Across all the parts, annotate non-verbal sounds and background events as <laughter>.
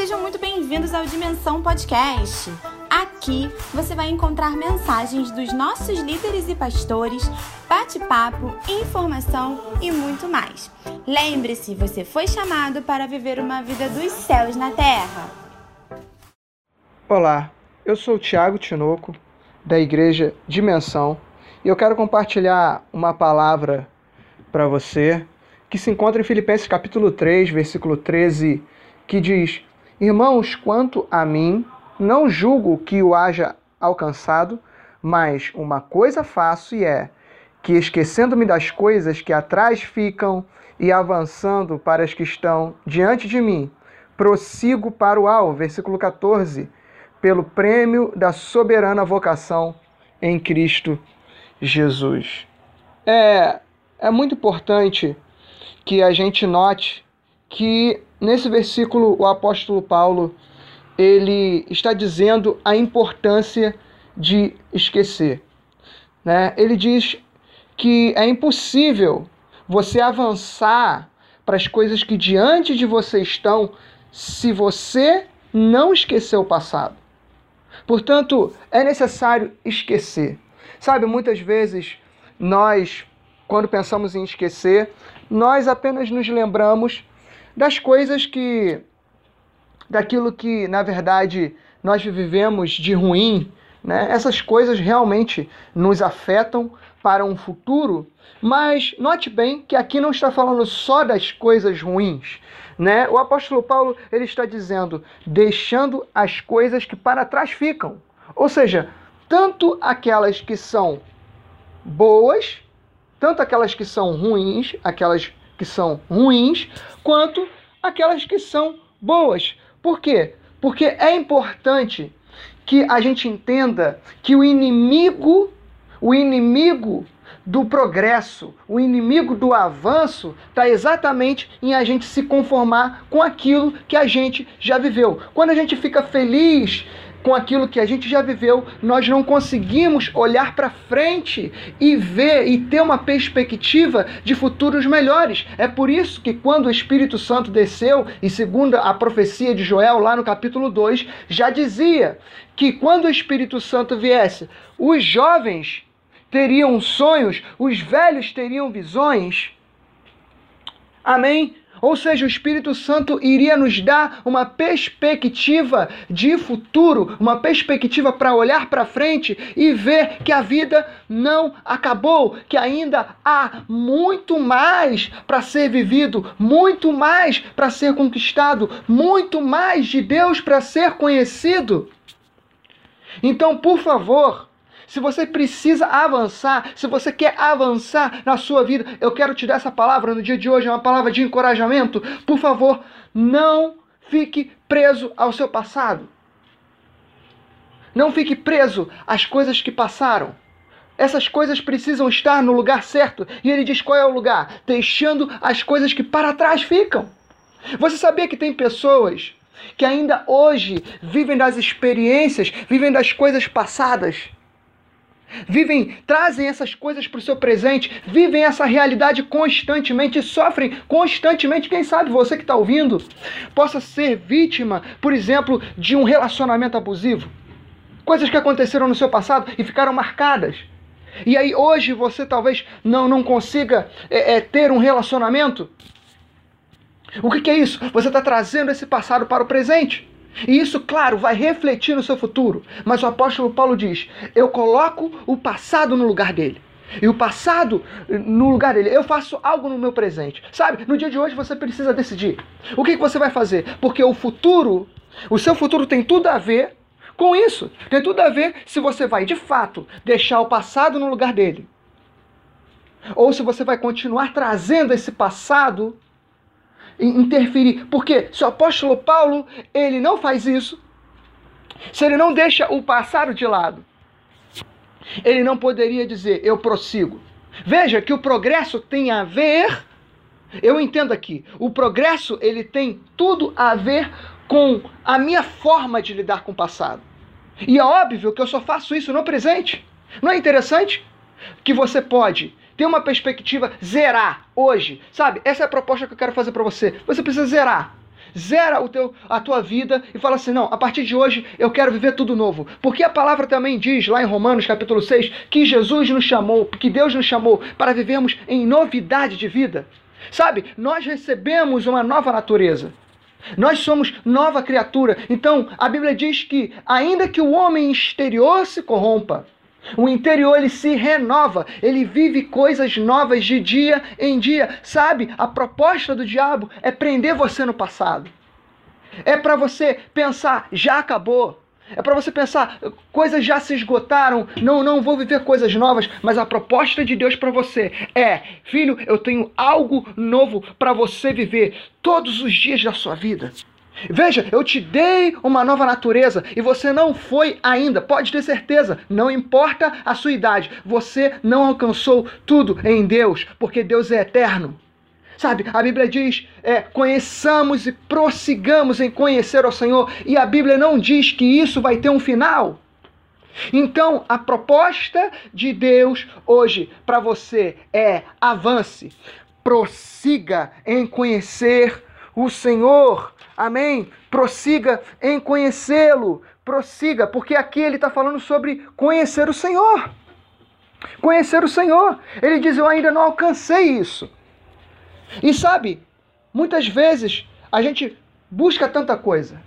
Sejam muito bem-vindos ao Dimensão Podcast. Aqui você vai encontrar mensagens dos nossos líderes e pastores, bate-papo, informação e muito mais. Lembre-se, você foi chamado para viver uma vida dos céus na terra. Olá, eu sou Tiago Tinoco, da Igreja Dimensão, e eu quero compartilhar uma palavra para você que se encontra em Filipenses capítulo 3, versículo 13, que diz: Irmãos, quanto a mim, não julgo que o haja alcançado, mas uma coisa faço e é que, esquecendo-me das coisas que atrás ficam e avançando para as que estão diante de mim, prossigo para o alvo, versículo 14, pelo prêmio da soberana vocação em Cristo Jesus. É, é muito importante que a gente note que nesse versículo o apóstolo Paulo ele está dizendo a importância de esquecer. Né? Ele diz que é impossível você avançar para as coisas que diante de você estão se você não esquecer o passado. Portanto, é necessário esquecer. Sabe, muitas vezes nós, quando pensamos em esquecer, nós apenas nos lembramos das coisas que. daquilo que, na verdade, nós vivemos de ruim, né? essas coisas realmente nos afetam para um futuro, mas note bem que aqui não está falando só das coisas ruins. Né? O apóstolo Paulo ele está dizendo, deixando as coisas que para trás ficam. Ou seja, tanto aquelas que são boas, tanto aquelas que são ruins, aquelas que são ruins, quanto aquelas que são boas. Por quê? Porque é importante que a gente entenda que o inimigo, o inimigo do progresso, o inimigo do avanço, está exatamente em a gente se conformar com aquilo que a gente já viveu. Quando a gente fica feliz com aquilo que a gente já viveu, nós não conseguimos olhar para frente e ver e ter uma perspectiva de futuros melhores. É por isso que quando o Espírito Santo desceu, e segundo a profecia de Joel lá no capítulo 2, já dizia que quando o Espírito Santo viesse, os jovens teriam sonhos, os velhos teriam visões. Amém? Ou seja, o Espírito Santo iria nos dar uma perspectiva de futuro, uma perspectiva para olhar para frente e ver que a vida não acabou, que ainda há muito mais para ser vivido, muito mais para ser conquistado, muito mais de Deus para ser conhecido. Então, por favor, se você precisa avançar, se você quer avançar na sua vida, eu quero te dar essa palavra no dia de hoje, é uma palavra de encorajamento. Por favor, não fique preso ao seu passado. Não fique preso às coisas que passaram. Essas coisas precisam estar no lugar certo. E ele diz qual é o lugar? Deixando as coisas que para trás ficam. Você sabia que tem pessoas que ainda hoje vivem das experiências, vivem das coisas passadas? Vivem, trazem essas coisas para o seu presente, vivem essa realidade constantemente, sofrem constantemente. Quem sabe você que está ouvindo possa ser vítima, por exemplo, de um relacionamento abusivo. Coisas que aconteceram no seu passado e ficaram marcadas. E aí hoje você talvez não, não consiga é, é, ter um relacionamento. O que, que é isso? Você está trazendo esse passado para o presente. E isso, claro, vai refletir no seu futuro. Mas o apóstolo Paulo diz: Eu coloco o passado no lugar dele. E o passado no lugar dele. Eu faço algo no meu presente. Sabe? No dia de hoje você precisa decidir. O que, que você vai fazer? Porque o futuro, o seu futuro tem tudo a ver com isso. Tem tudo a ver se você vai, de fato, deixar o passado no lugar dele. Ou se você vai continuar trazendo esse passado interferir. Porque se o apóstolo Paulo ele não faz isso, se ele não deixa o passado de lado, ele não poderia dizer eu prossigo. Veja que o progresso tem a ver, eu entendo aqui, o progresso ele tem tudo a ver com a minha forma de lidar com o passado. E é óbvio que eu só faço isso no presente. Não é interessante? Que você pode ter uma perspectiva, zerar hoje, sabe? Essa é a proposta que eu quero fazer para você. Você precisa zerar. Zera o teu, a tua vida e fala assim: não, a partir de hoje eu quero viver tudo novo. Porque a palavra também diz, lá em Romanos capítulo 6, que Jesus nos chamou, que Deus nos chamou para vivermos em novidade de vida. Sabe, nós recebemos uma nova natureza. Nós somos nova criatura. Então, a Bíblia diz que, ainda que o homem exterior se corrompa, o interior ele se renova, ele vive coisas novas de dia em dia. Sabe, a proposta do diabo é prender você no passado. É para você pensar, já acabou. É para você pensar, coisas já se esgotaram, não, não vou viver coisas novas, mas a proposta de Deus para você é, filho, eu tenho algo novo para você viver todos os dias da sua vida. Veja, eu te dei uma nova natureza e você não foi ainda, pode ter certeza, não importa a sua idade, você não alcançou tudo em Deus, porque Deus é eterno. Sabe, a Bíblia diz: é, conheçamos e prossigamos em conhecer o Senhor, e a Bíblia não diz que isso vai ter um final. Então, a proposta de Deus hoje para você é avance, prossiga em conhecer o Senhor. Amém? Prossiga em conhecê-lo. Prossiga, porque aqui ele está falando sobre conhecer o Senhor. Conhecer o Senhor. Ele diz: Eu ainda não alcancei isso. E sabe, muitas vezes a gente busca tanta coisa,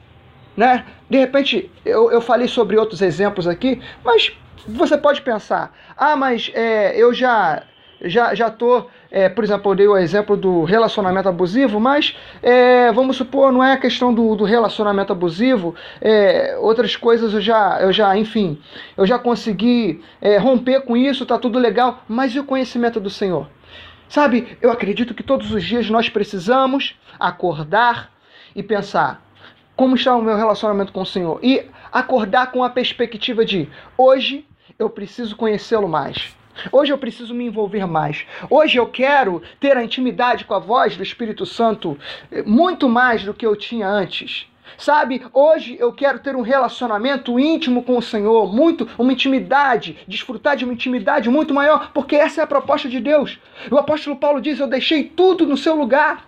né? De repente, eu, eu falei sobre outros exemplos aqui, mas você pode pensar, ah, mas é, eu já já já tô, é, por exemplo, eu dei o exemplo do relacionamento abusivo, mas é, vamos supor, não é a questão do, do relacionamento abusivo, é, outras coisas eu já, eu já, enfim, eu já consegui é, romper com isso, tá tudo legal, mas e o conhecimento do Senhor? Sabe, eu acredito que todos os dias nós precisamos acordar e pensar como está o meu relacionamento com o Senhor e acordar com a perspectiva de hoje eu preciso conhecê-lo mais. Hoje eu preciso me envolver mais. Hoje eu quero ter a intimidade com a voz do Espírito Santo eh, muito mais do que eu tinha antes. Sabe, hoje eu quero ter um relacionamento íntimo com o Senhor, muito, uma intimidade, desfrutar de uma intimidade muito maior, porque essa é a proposta de Deus. O apóstolo Paulo diz: Eu deixei tudo no seu lugar.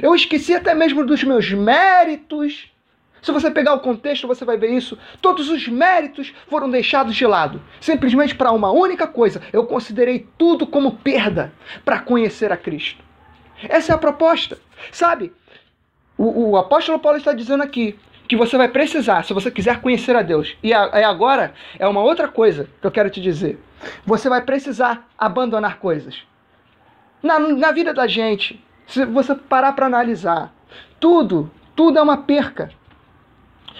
Eu esqueci até mesmo dos meus méritos. Se você pegar o contexto, você vai ver isso. Todos os méritos foram deixados de lado, simplesmente para uma única coisa. Eu considerei tudo como perda para conhecer a Cristo. Essa é a proposta. Sabe, o, o apóstolo Paulo está dizendo aqui que você vai precisar, se você quiser conhecer a Deus. E a, agora é uma outra coisa que eu quero te dizer. Você vai precisar abandonar coisas. Na, na vida da gente, se você parar para analisar, tudo, tudo é uma perca.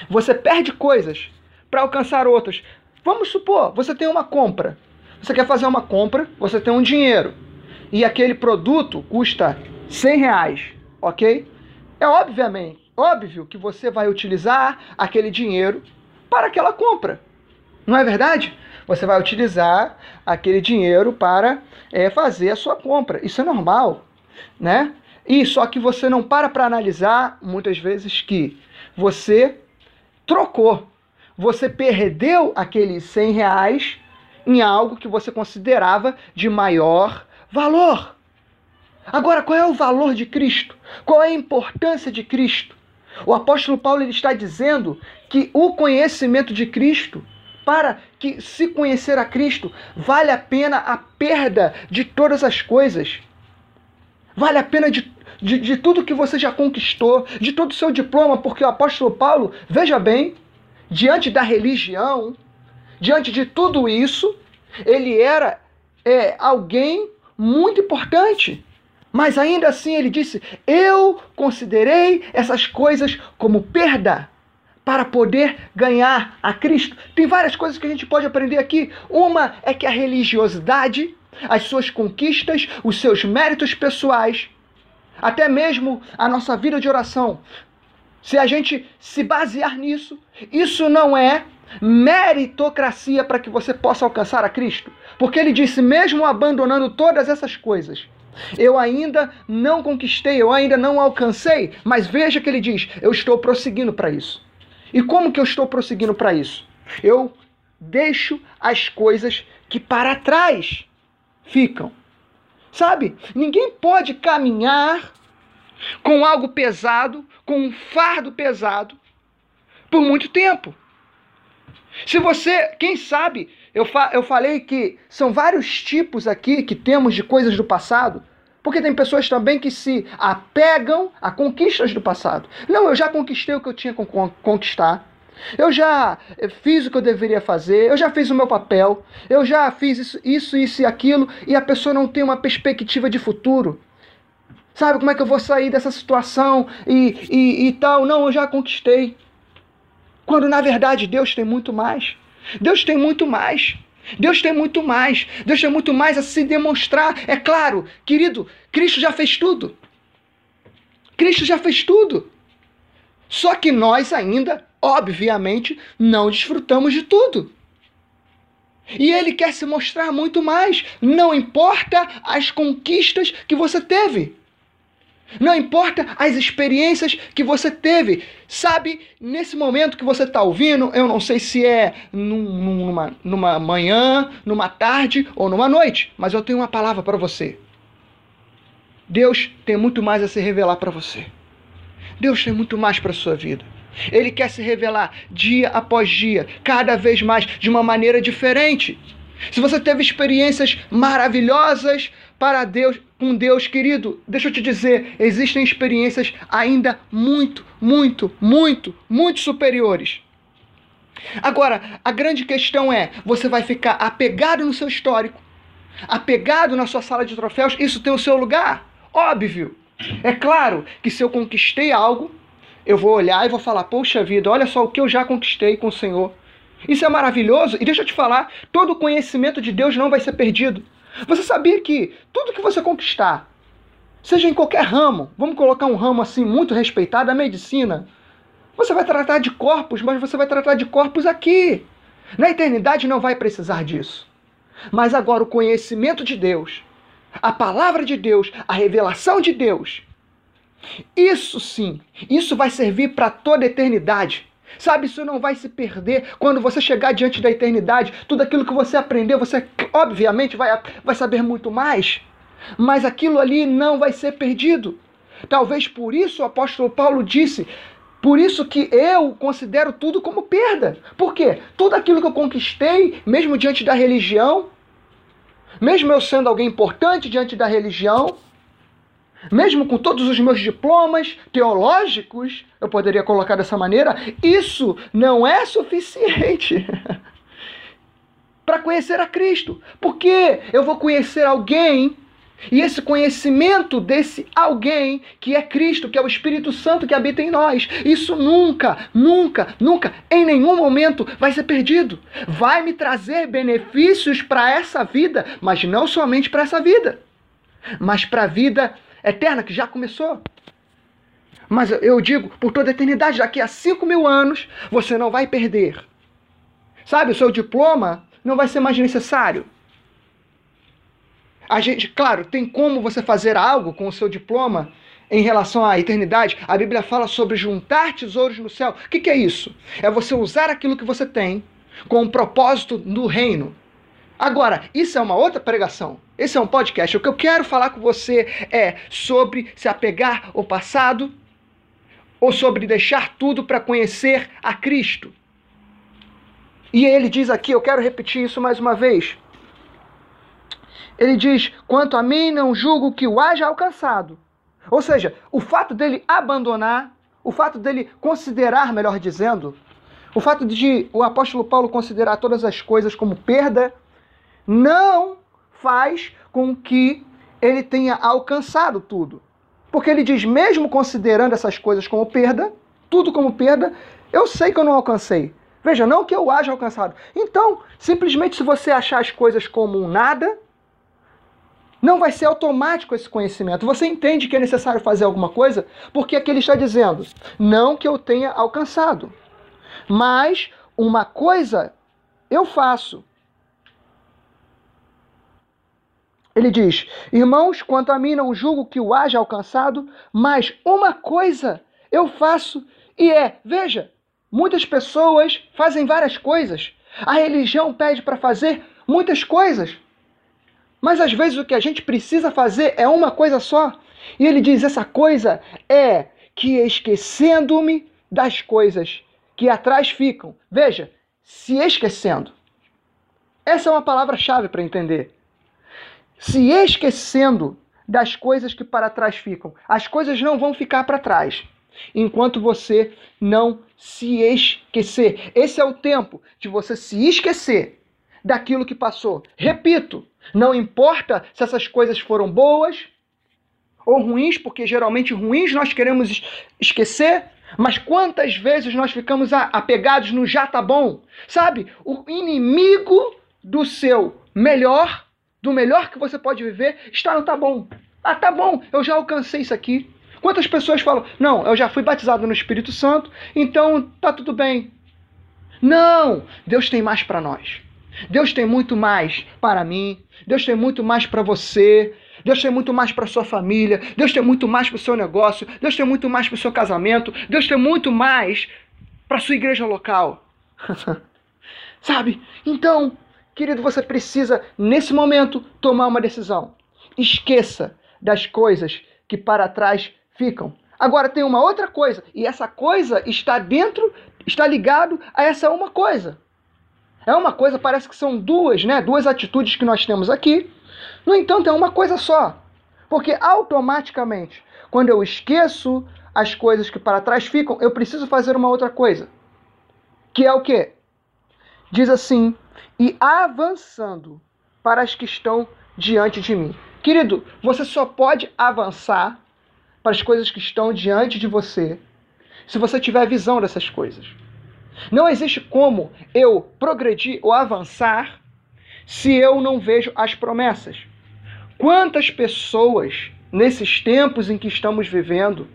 Você perde coisas para alcançar outras. Vamos supor, você tem uma compra. Você quer fazer uma compra, você tem um dinheiro. E aquele produto custa 100 reais, ok? É obviamente, óbvio que você vai utilizar aquele dinheiro para aquela compra. Não é verdade? Você vai utilizar aquele dinheiro para é, fazer a sua compra. Isso é normal, né? E só que você não para para analisar muitas vezes que você trocou, você perdeu aqueles 100 reais em algo que você considerava de maior valor. Agora, qual é o valor de Cristo? Qual é a importância de Cristo? O apóstolo Paulo ele está dizendo que o conhecimento de Cristo, para que se conhecer a Cristo, vale a pena a perda de todas as coisas. Vale a pena de, de, de tudo que você já conquistou, de todo o seu diploma, porque o apóstolo Paulo, veja bem, diante da religião, diante de tudo isso, ele era é, alguém muito importante. Mas ainda assim ele disse: Eu considerei essas coisas como perda para poder ganhar a Cristo. Tem várias coisas que a gente pode aprender aqui. Uma é que a religiosidade, as suas conquistas, os seus méritos pessoais, até mesmo a nossa vida de oração, se a gente se basear nisso, isso não é meritocracia para que você possa alcançar a Cristo. Porque ele disse: mesmo abandonando todas essas coisas, eu ainda não conquistei, eu ainda não alcancei, mas veja que ele diz: eu estou prosseguindo para isso. E como que eu estou prosseguindo para isso? Eu deixo as coisas que para trás ficam. Sabe? Ninguém pode caminhar com algo pesado, com um fardo pesado, por muito tempo. Se você, quem sabe, eu, fa eu falei que são vários tipos aqui que temos de coisas do passado, porque tem pessoas também que se apegam a conquistas do passado. Não, eu já conquistei o que eu tinha que conquistar. Eu já fiz o que eu deveria fazer, eu já fiz o meu papel, eu já fiz isso, isso, isso e aquilo, e a pessoa não tem uma perspectiva de futuro. Sabe como é que eu vou sair dessa situação e, e, e tal? Não, eu já conquistei. Quando na verdade Deus tem muito mais. Deus tem muito mais. Deus tem muito mais. Deus tem muito mais a se demonstrar. É claro, querido, Cristo já fez tudo. Cristo já fez tudo. Só que nós ainda, obviamente, não desfrutamos de tudo. E ele quer se mostrar muito mais. Não importa as conquistas que você teve. Não importa as experiências que você teve. Sabe, nesse momento que você está ouvindo, eu não sei se é num, numa, numa manhã, numa tarde ou numa noite, mas eu tenho uma palavra para você. Deus tem muito mais a se revelar para você. Deus tem muito mais para a sua vida. Ele quer se revelar dia após dia, cada vez mais, de uma maneira diferente. Se você teve experiências maravilhosas para Deus, com Deus, querido, deixa eu te dizer, existem experiências ainda muito, muito, muito, muito superiores. Agora, a grande questão é: você vai ficar apegado no seu histórico, apegado na sua sala de troféus, isso tem o seu lugar? Óbvio. É claro que se eu conquistei algo, eu vou olhar e vou falar: poxa vida, olha só o que eu já conquistei com o Senhor. Isso é maravilhoso. E deixa eu te falar: todo o conhecimento de Deus não vai ser perdido. Você sabia que tudo que você conquistar, seja em qualquer ramo, vamos colocar um ramo assim muito respeitado, a medicina, você vai tratar de corpos, mas você vai tratar de corpos aqui. Na eternidade não vai precisar disso. Mas agora o conhecimento de Deus, a palavra de Deus, a revelação de Deus, isso sim, isso vai servir para toda a eternidade. Sabe, isso não vai se perder quando você chegar diante da eternidade. Tudo aquilo que você aprendeu, você obviamente vai, vai saber muito mais. Mas aquilo ali não vai ser perdido. Talvez por isso o apóstolo Paulo disse: por isso que eu considero tudo como perda. Por quê? Tudo aquilo que eu conquistei, mesmo diante da religião, mesmo eu sendo alguém importante diante da religião, mesmo com todos os meus diplomas teológicos, eu poderia colocar dessa maneira, isso não é suficiente <laughs> para conhecer a Cristo. Porque eu vou conhecer alguém e esse conhecimento desse alguém que é Cristo, que é o Espírito Santo que habita em nós, isso nunca, nunca, nunca, em nenhum momento vai ser perdido. Vai me trazer benefícios para essa vida, mas não somente para essa vida, mas para a vida eterna que já começou. Mas eu digo, por toda a eternidade, daqui a 5 mil anos, você não vai perder. Sabe, o seu diploma não vai ser mais necessário. A gente, claro, tem como você fazer algo com o seu diploma em relação à eternidade. A Bíblia fala sobre juntar tesouros no céu. O que, que é isso? É você usar aquilo que você tem com um propósito no reino. Agora, isso é uma outra pregação. Esse é um podcast. O que eu quero falar com você é sobre se apegar ao passado ou sobre deixar tudo para conhecer a Cristo. E ele diz aqui, eu quero repetir isso mais uma vez. Ele diz: Quanto a mim, não julgo que o haja alcançado. Ou seja, o fato dele abandonar, o fato dele considerar, melhor dizendo, o fato de o apóstolo Paulo considerar todas as coisas como perda não faz com que ele tenha alcançado tudo. Porque ele diz, mesmo considerando essas coisas como perda, tudo como perda, eu sei que eu não alcancei. Veja, não que eu haja alcançado. Então, simplesmente se você achar as coisas como um nada, não vai ser automático esse conhecimento. Você entende que é necessário fazer alguma coisa porque aqui ele está dizendo, não que eu tenha alcançado, mas uma coisa eu faço, Ele diz: Irmãos, quanto a mim, não julgo que o haja alcançado, mas uma coisa eu faço, e é: veja, muitas pessoas fazem várias coisas. A religião pede para fazer muitas coisas. Mas às vezes o que a gente precisa fazer é uma coisa só. E ele diz: essa coisa é que esquecendo-me das coisas que atrás ficam. Veja, se esquecendo. Essa é uma palavra-chave para entender. Se esquecendo das coisas que para trás ficam. As coisas não vão ficar para trás enquanto você não se esquecer. Esse é o tempo de você se esquecer daquilo que passou. Repito, não importa se essas coisas foram boas ou ruins, porque geralmente ruins nós queremos esquecer, mas quantas vezes nós ficamos apegados no já tá bom? Sabe? O inimigo do seu melhor, do melhor que você pode viver, está no tá bom. Ah, tá bom, eu já alcancei isso aqui. Quantas pessoas falam, não, eu já fui batizado no Espírito Santo, então tá tudo bem. Não! Deus tem mais para nós. Deus tem muito mais para mim. Deus tem muito mais para você. Deus tem muito mais para sua família. Deus tem muito mais para o seu negócio. Deus tem muito mais para o seu casamento. Deus tem muito mais para sua igreja local. <laughs> Sabe? Então, querido, você precisa nesse momento tomar uma decisão. Esqueça das coisas que para trás ficam. Agora tem uma outra coisa, e essa coisa está dentro, está ligado a essa uma coisa. É uma coisa, parece que são duas, né? Duas atitudes que nós temos aqui. No entanto, é uma coisa só. Porque automaticamente, quando eu esqueço as coisas que para trás ficam, eu preciso fazer uma outra coisa. Que é o quê? Diz assim: "E avançando para as que estão diante de mim". Querido, você só pode avançar para as coisas que estão diante de você se você tiver visão dessas coisas. Não existe como eu progredir ou avançar se eu não vejo as promessas. Quantas pessoas, nesses tempos em que estamos vivendo,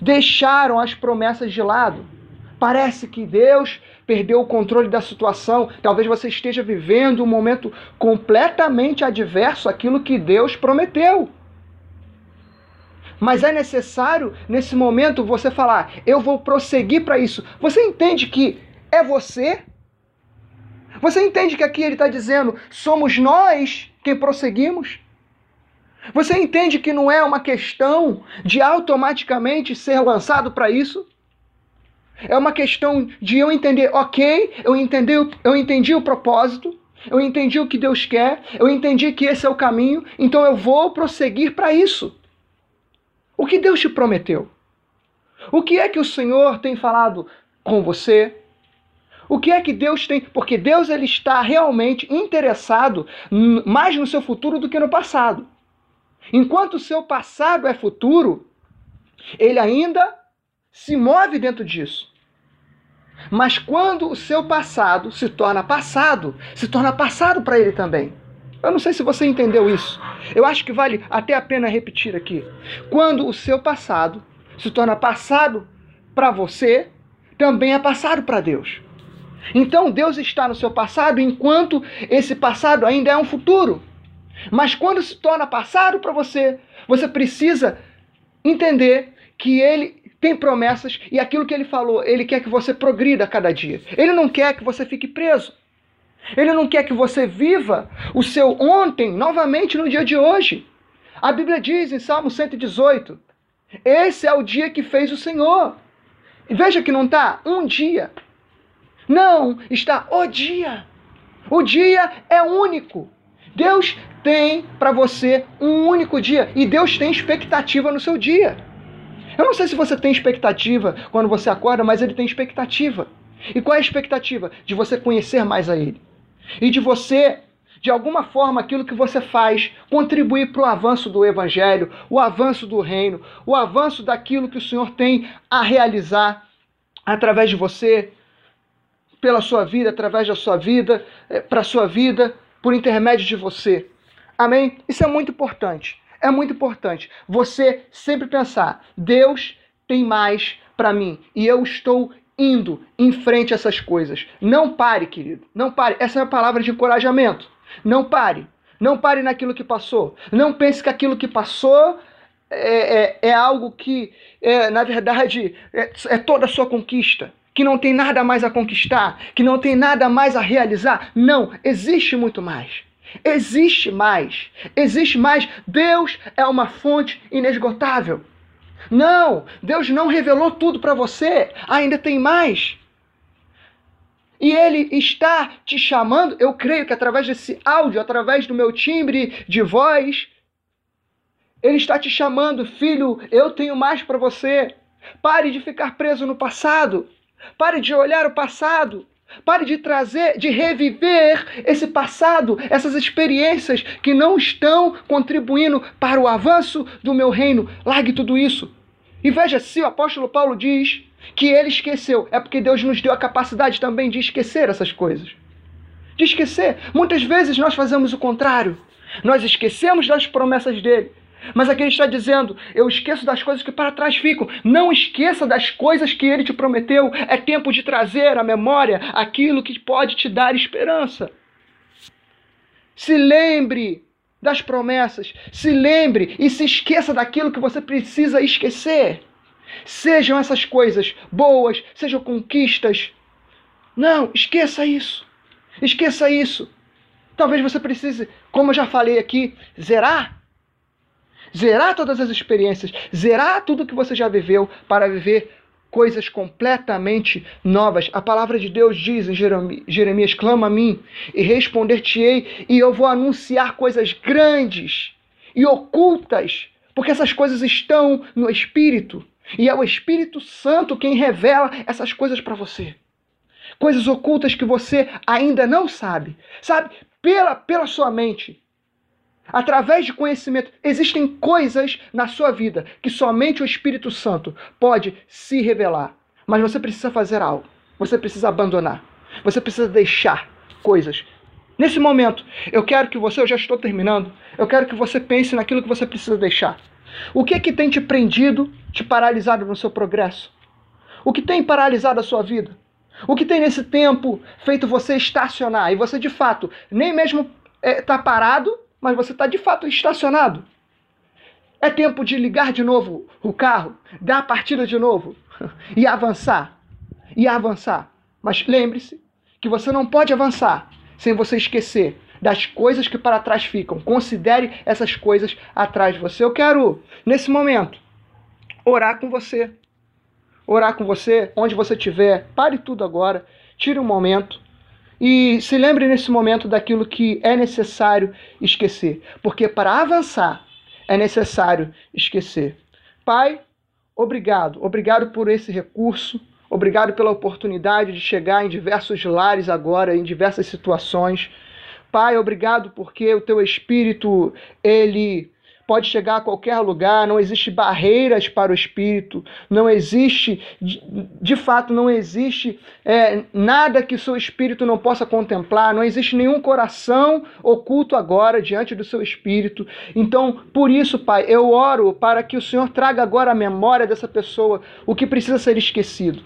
deixaram as promessas de lado? Parece que Deus perdeu o controle da situação. Talvez você esteja vivendo um momento completamente adverso àquilo que Deus prometeu. Mas é necessário, nesse momento, você falar: eu vou prosseguir para isso. Você entende que é você? Você entende que aqui ele está dizendo: somos nós quem prosseguimos? Você entende que não é uma questão de automaticamente ser lançado para isso? É uma questão de eu entender, ok, eu entendi, eu entendi o propósito, eu entendi o que Deus quer, eu entendi que esse é o caminho, então eu vou prosseguir para isso. O que Deus te prometeu? O que é que o Senhor tem falado com você? O que é que Deus tem? Porque Deus ele está realmente interessado mais no seu futuro do que no passado. Enquanto o seu passado é futuro, ele ainda se move dentro disso. Mas quando o seu passado se torna passado, se torna passado para ele também. Eu não sei se você entendeu isso. Eu acho que vale até a pena repetir aqui. Quando o seu passado se torna passado para você, também é passado para Deus. Então Deus está no seu passado enquanto esse passado ainda é um futuro. Mas quando se torna passado para você, você precisa entender que ele tem promessas e aquilo que ele falou, ele quer que você progrida a cada dia. Ele não quer que você fique preso. Ele não quer que você viva o seu ontem novamente no dia de hoje. A Bíblia diz em Salmo 118: Esse é o dia que fez o Senhor. E veja que não está um dia. Não, está o dia. O dia é único. Deus tem para você um único dia e Deus tem expectativa no seu dia. Eu não sei se você tem expectativa quando você acorda, mas ele tem expectativa. E qual é a expectativa? De você conhecer mais a ele. E de você, de alguma forma, aquilo que você faz, contribuir para o avanço do Evangelho, o avanço do reino, o avanço daquilo que o Senhor tem a realizar através de você, pela sua vida, através da sua vida, eh, para a sua vida, por intermédio de você. Amém? Isso é muito importante. É muito importante você sempre pensar: Deus tem mais para mim e eu estou indo em frente a essas coisas. Não pare, querido. Não pare. Essa é a palavra de encorajamento. Não pare. Não pare naquilo que passou. Não pense que aquilo que passou é, é, é algo que, é, na verdade, é, é toda a sua conquista. Que não tem nada mais a conquistar. Que não tem nada mais a realizar. Não. Existe muito mais. Existe mais. Existe mais. Deus é uma fonte inesgotável. Não, Deus não revelou tudo para você. Ainda tem mais. E Ele está te chamando, eu creio que através desse áudio, através do meu timbre de voz, Ele está te chamando, filho, eu tenho mais para você. Pare de ficar preso no passado. Pare de olhar o passado. Pare de trazer, de reviver esse passado, essas experiências que não estão contribuindo para o avanço do meu reino. Largue tudo isso. E veja se o apóstolo Paulo diz que ele esqueceu, é porque Deus nos deu a capacidade também de esquecer essas coisas. De esquecer. Muitas vezes nós fazemos o contrário. Nós esquecemos das promessas dele. Mas aqui ele está dizendo: eu esqueço das coisas que para trás ficam. Não esqueça das coisas que ele te prometeu. É tempo de trazer à memória aquilo que pode te dar esperança. Se lembre das promessas. Se lembre e se esqueça daquilo que você precisa esquecer. Sejam essas coisas boas, sejam conquistas. Não, esqueça isso. Esqueça isso. Talvez você precise, como eu já falei aqui, zerar zerar todas as experiências, zerar tudo que você já viveu para viver coisas completamente novas. A palavra de Deus diz em Jeremias: clama a mim e responder-te-ei, e eu vou anunciar coisas grandes e ocultas, porque essas coisas estão no Espírito. E é o Espírito Santo quem revela essas coisas para você. Coisas ocultas que você ainda não sabe. Sabe? Pela, pela sua mente através de conhecimento. Existem coisas na sua vida que somente o Espírito Santo pode se revelar. Mas você precisa fazer algo. Você precisa abandonar. Você precisa deixar coisas. Nesse momento, eu quero que você, eu já estou terminando, eu quero que você pense naquilo que você precisa deixar. O que é que tem te prendido, te paralisado no seu progresso? O que tem paralisado a sua vida? O que tem nesse tempo feito você estacionar e você de fato nem mesmo está é, tá parado mas você está de fato estacionado. É tempo de ligar de novo o carro, dar a partida de novo <laughs> e avançar. E avançar. Mas lembre-se que você não pode avançar sem você esquecer das coisas que para trás ficam. Considere essas coisas atrás de você. Eu quero, nesse momento, orar com você. Orar com você, onde você estiver. Pare tudo agora. Tire um momento e se lembre nesse momento daquilo que é necessário esquecer, porque para avançar é necessário esquecer. Pai, obrigado, obrigado por esse recurso, obrigado pela oportunidade de chegar em diversos lares agora, em diversas situações. Pai, obrigado porque o teu espírito, ele pode chegar a qualquer lugar, não existe barreiras para o espírito, não existe, de, de fato, não existe é, nada que o seu espírito não possa contemplar, não existe nenhum coração oculto agora diante do seu espírito. Então, por isso, Pai, eu oro para que o Senhor traga agora a memória dessa pessoa o que precisa ser esquecido,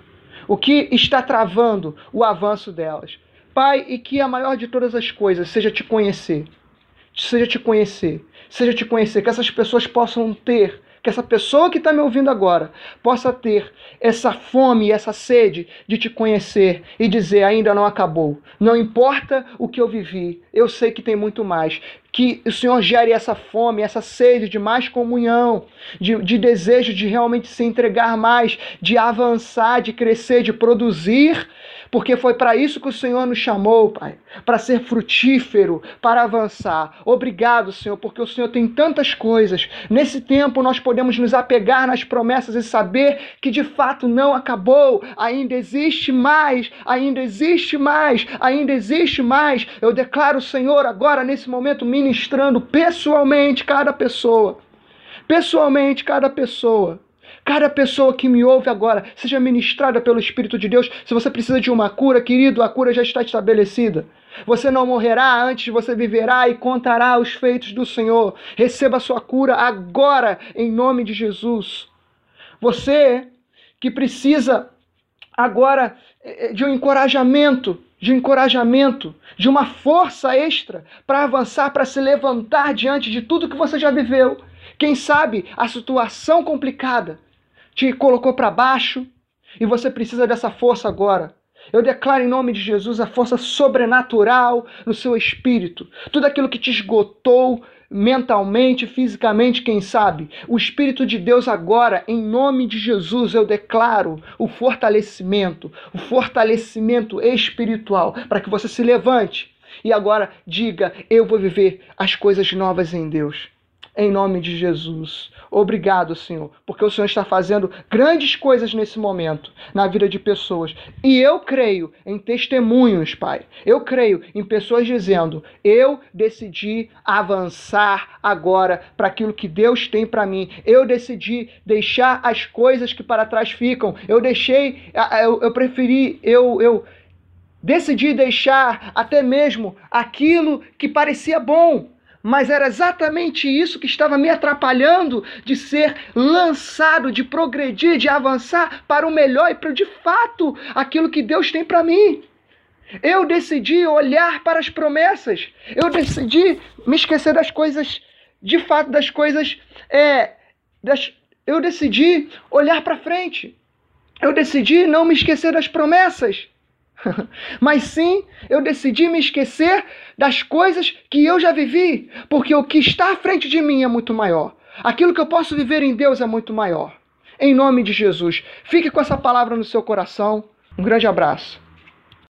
o que está travando o avanço delas. Pai, e que a maior de todas as coisas seja te conhecer seja te conhecer, seja te conhecer, que essas pessoas possam ter, que essa pessoa que está me ouvindo agora possa ter essa fome, essa sede de te conhecer e dizer: ainda não acabou. Não importa o que eu vivi, eu sei que tem muito mais. Que o Senhor gere essa fome, essa sede de mais comunhão, de, de desejo de realmente se entregar mais, de avançar, de crescer, de produzir porque foi para isso que o Senhor nos chamou, Pai, para ser frutífero, para avançar. Obrigado, Senhor, porque o Senhor tem tantas coisas. Nesse tempo nós podemos nos apegar nas promessas e saber que de fato não acabou, ainda existe mais, ainda existe mais, ainda existe mais. Eu declaro, Senhor, agora nesse momento ministrando pessoalmente cada pessoa. Pessoalmente cada pessoa Cada pessoa que me ouve agora seja ministrada pelo Espírito de Deus. Se você precisa de uma cura, querido, a cura já está estabelecida. Você não morrerá antes, você viverá e contará os feitos do Senhor. Receba a sua cura agora, em nome de Jesus. Você que precisa agora eh, de um encorajamento, de encorajamento, de uma força extra para avançar, para se levantar diante de tudo que você já viveu. Quem sabe a situação complicada te colocou para baixo e você precisa dessa força agora. Eu declaro em nome de Jesus a força sobrenatural no seu espírito. Tudo aquilo que te esgotou mentalmente, fisicamente, quem sabe. O Espírito de Deus agora, em nome de Jesus, eu declaro o fortalecimento, o fortalecimento espiritual, para que você se levante e agora diga: Eu vou viver as coisas novas em Deus em nome de Jesus. Obrigado, Senhor, porque o Senhor está fazendo grandes coisas nesse momento na vida de pessoas. E eu creio em testemunhos, Pai. Eu creio em pessoas dizendo: eu decidi avançar agora para aquilo que Deus tem para mim. Eu decidi deixar as coisas que para trás ficam. Eu deixei, eu, eu preferi, eu, eu decidi deixar até mesmo aquilo que parecia bom mas era exatamente isso que estava me atrapalhando de ser lançado, de progredir, de avançar para o melhor e para de fato aquilo que Deus tem para mim. Eu decidi olhar para as promessas. Eu decidi me esquecer das coisas, de fato, das coisas. É, das, eu decidi olhar para frente. Eu decidi não me esquecer das promessas. <laughs> Mas sim, eu decidi me esquecer das coisas que eu já vivi, porque o que está à frente de mim é muito maior. Aquilo que eu posso viver em Deus é muito maior. Em nome de Jesus, fique com essa palavra no seu coração. Um grande abraço.